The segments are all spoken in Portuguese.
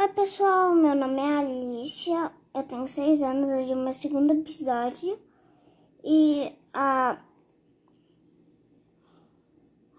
Oi, pessoal, meu nome é Alicia, eu tenho seis anos, hoje é o meu segundo episódio e a,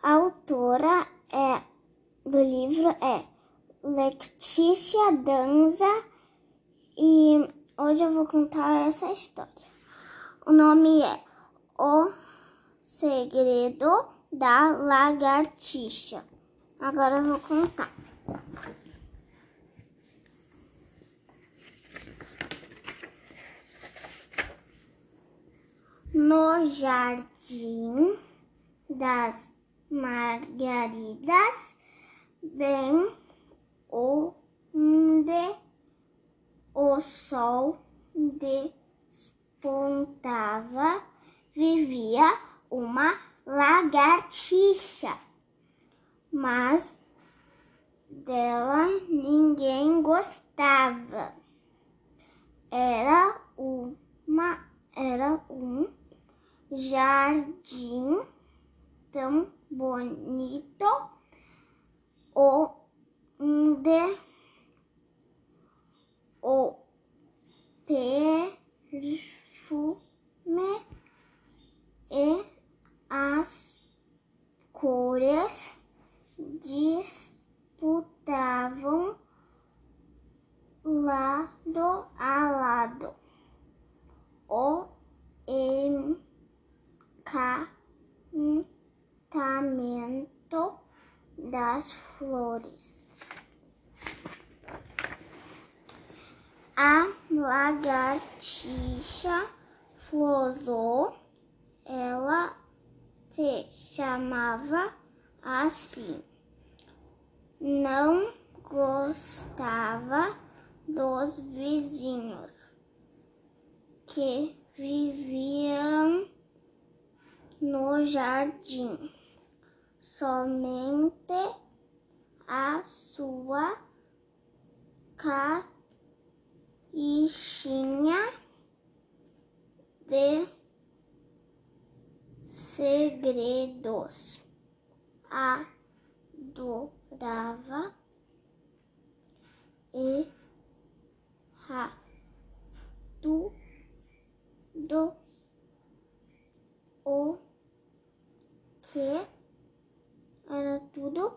a autora é, do livro é Letícia Danza e hoje eu vou contar essa história. O nome é O Segredo da Lagartixa. Agora eu vou contar. No jardim das margaridas, bem onde o sol despontava, vivia uma lagartixa, mas dela ninguém gostava. Era uma era um jardim tão bonito onde o perfume e as cores disputavam lado a lado. O encantamento das flores. A lagartixa Flosou, ela se chamava assim. Não gostava dos vizinhos que viviam no jardim. Somente a sua caixinha de segredos. Adorava e tudo o que era tudo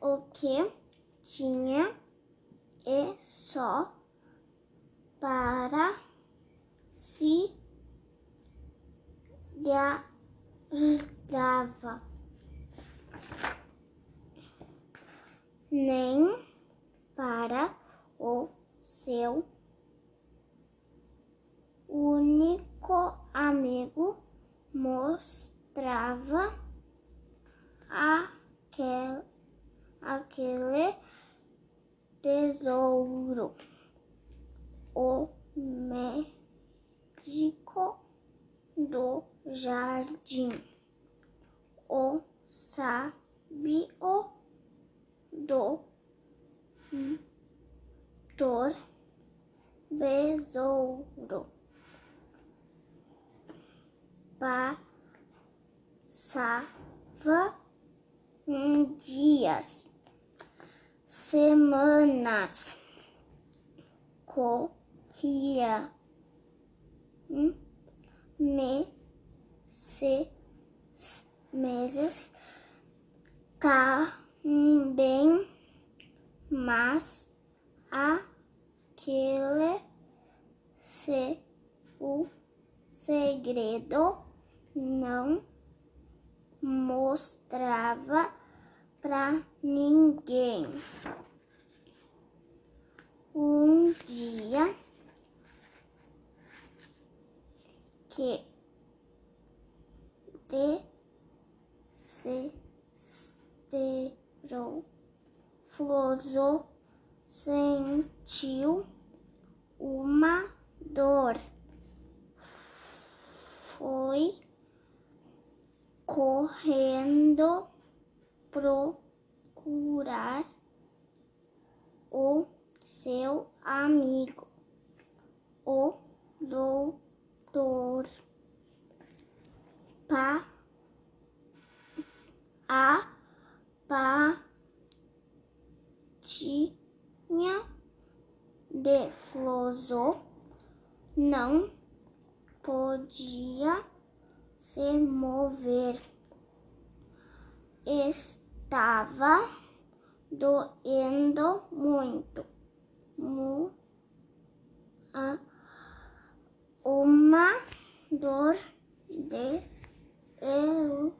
o que tinha e só para se dava nem para o seu único amigo mostrava aquel, aquele tesouro. O médico do jardim, o sábio do dor besouro passava dias, semanas, corria meses, meses também, mas aquele se o segredo não mostrava para ninguém. Um dia que desesperou, Flosou sentiu uma dor. Foi correndo procurar o seu amigo, o doutor. Pa, a patinha de Flosó não podia se mover. Estava doendo muito. Uma dor de eu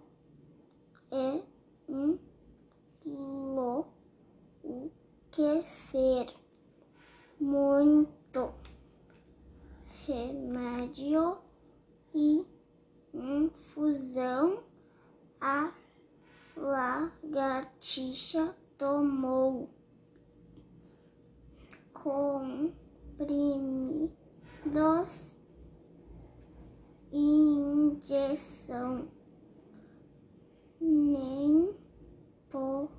e enlouquecer muito remédio e infusão a lagartixa tomou comprimidos injeção nem por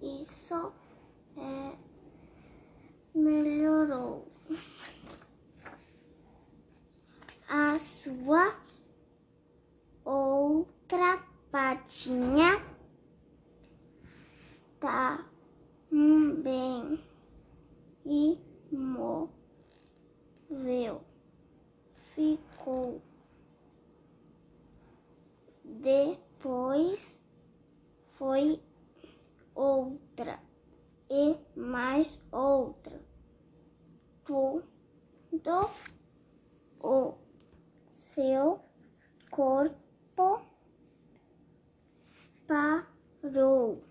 isso é, melhorou a sua outra patinha tá bem e moveu ficou depois foi outra e mais outra. Tudo o seu corpo parou.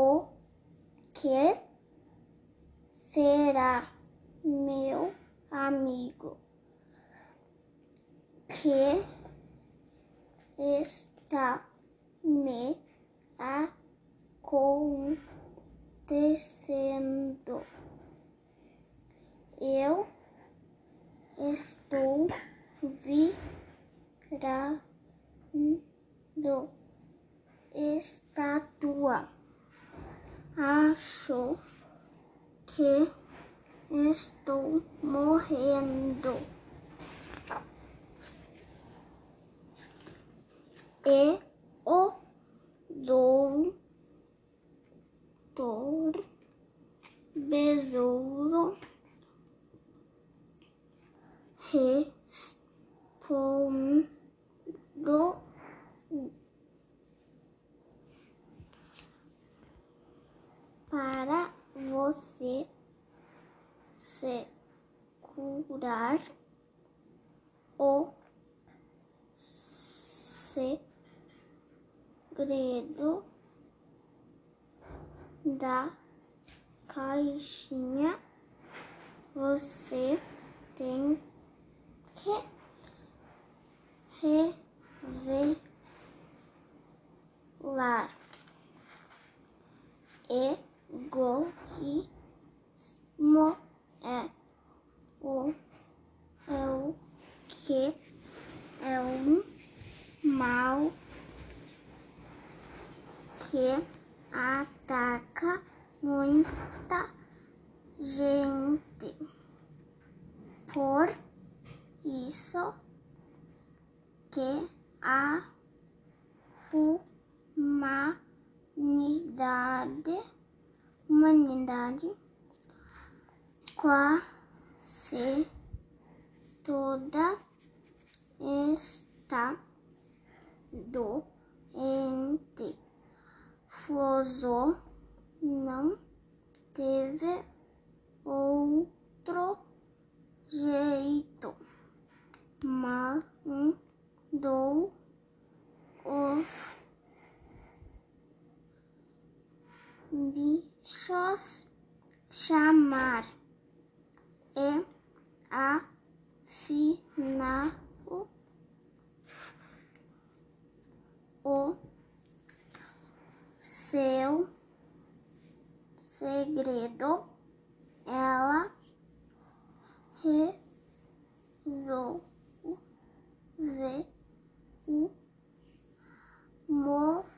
O que será, meu amigo? que está me acontecendo? Eu estou virando estátua. Acho que estou morrendo. e o doutor Besouro respondeu para você se curar o se segredo da caixinha você tem que revelar egoísmo é o é o que é um mal que ataca muita gente. Por isso que a humanidade, humanidade quase toda está doente. Flosó não teve outro jeito. Mandou os bichos chamar e afinal o seu segredo, ela resolveu mostrar.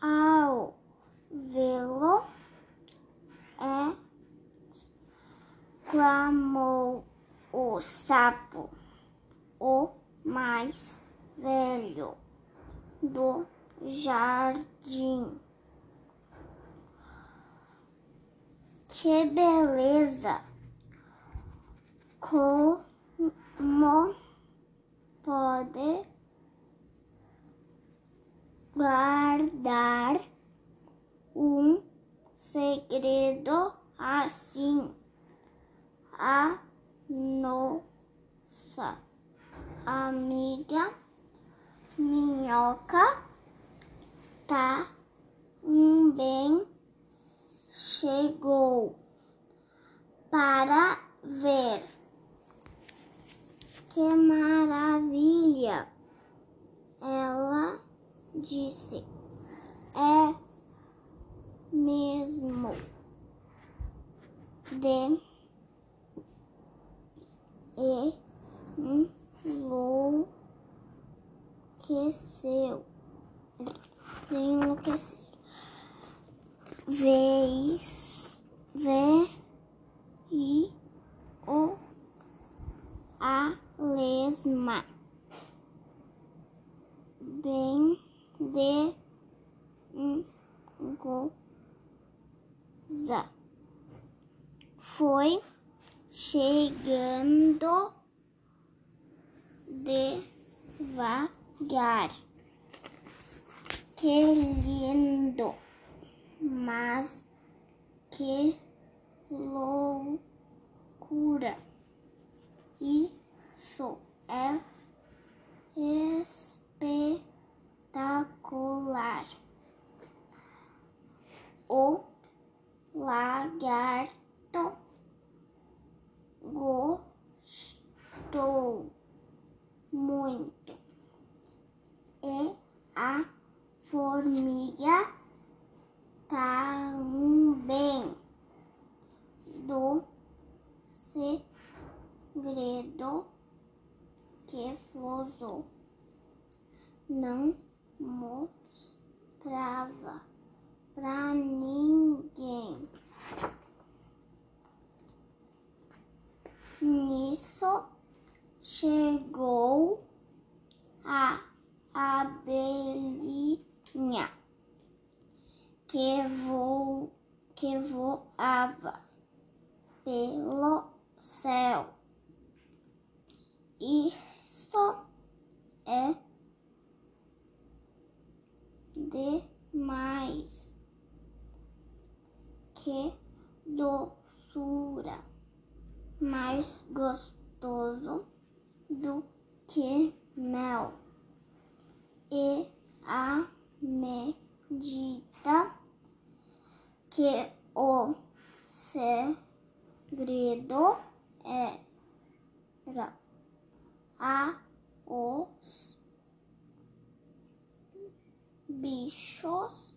Ao vê-lo, é clamou o sapo, o mais velho do jardim. Que beleza! Como pode guardar um segredo assim? A nossa amiga minhoca tá bem chegou para ver. Que maravilha! Ela disse. É mesmo de e enlouqueceu. Enlouqueceu. Vez, vê e o a lesma bem de goza foi chegando devagar. Que lindo, mas que loucura! Isso é espetacular. O lagarto gostou muito e a formiga também do segredo que Floso não mostrava para ninguém. Nisso chegou a abelhinha que, vo, que voava pelo céu. Isso é demais. Que doçura mais gostoso do que mel. E a medida que o segredo era a os bichos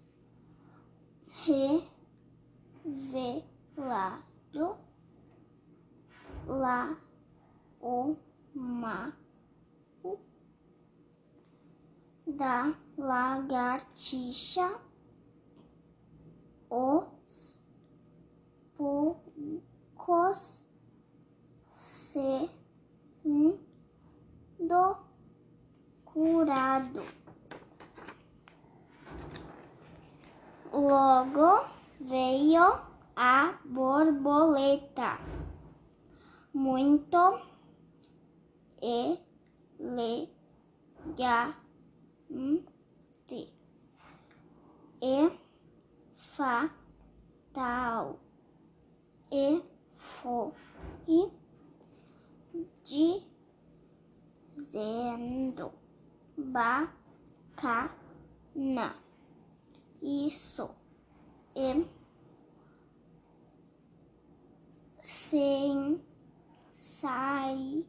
revelado lá o mar da lagartixa, os poucos sendo curado. Logo veio a borboleta. Muito elegante. E fatal. E foi dizendo bacana isso é sem sai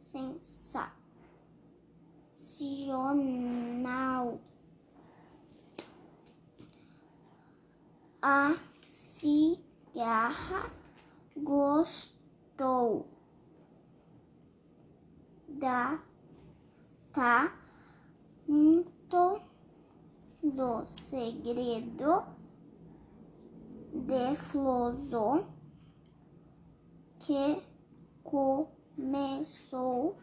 sensacional. A cigarra gostou da tá muito do segredo de Floso que começou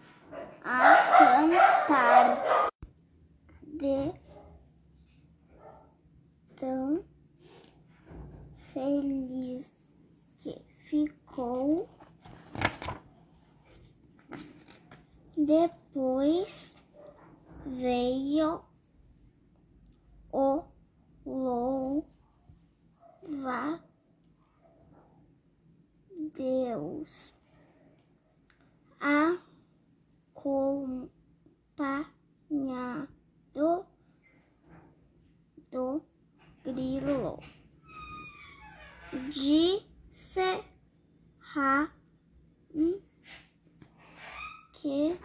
a cantar de tão feliz que ficou. Depois veio o louva Deus. Acompanhado do grilo. Disse ha que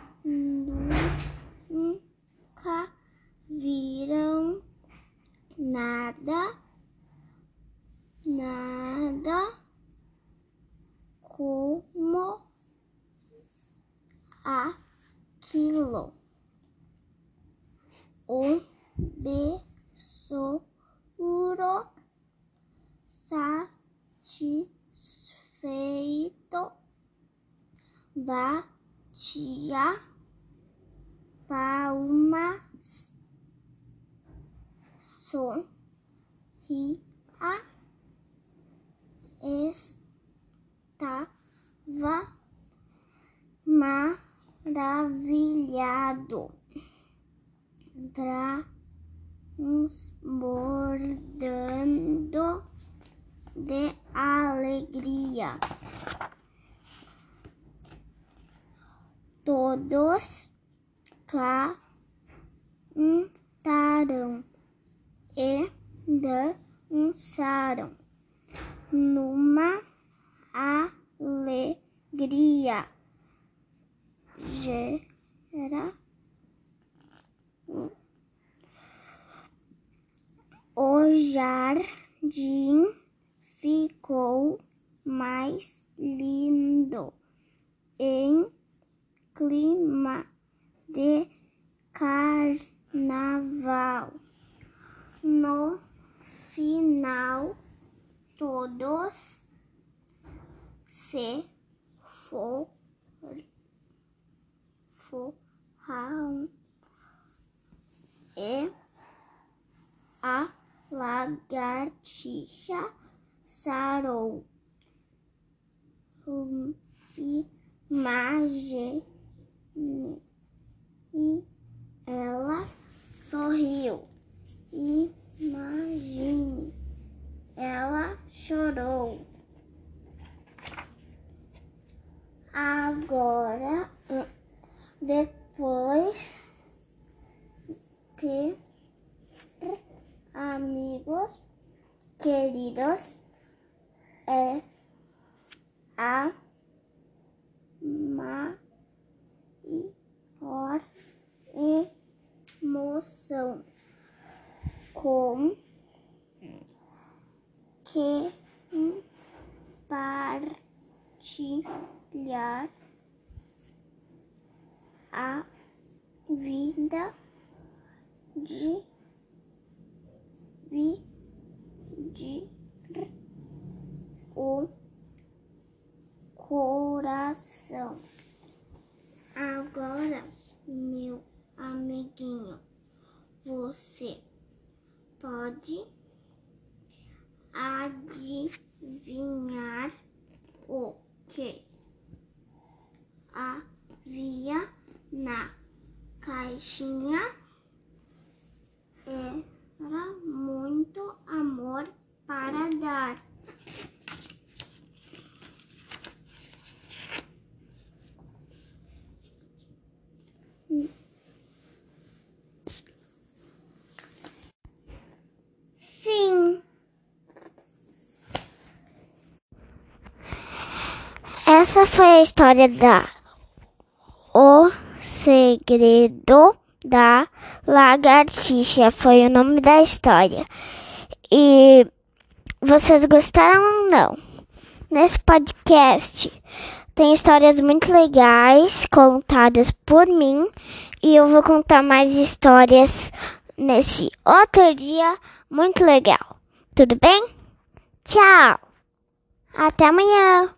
batia palmas, sorria, estava maravilhado, transbordando de alegria. Todos cantaram e dançaram numa alegria. Gera o jardim ficou mais lindo em clima de carnaval. No final, todos se foram e a lagartixa sarou. Imagine e ela sorriu. Imagine, ela chorou. Agora, depois de amigos queridos, é a maior emoção com que partilhar a vida de dividir o coração. Meu amiguinho, você pode adivinhar o que havia na caixinha? Era muito amor para dar. Essa foi a história da O Segredo da Lagartixa. Foi o nome da história. E vocês gostaram ou não? Nesse podcast tem histórias muito legais contadas por mim e eu vou contar mais histórias nesse outro dia muito legal. Tudo bem? Tchau! Até amanhã!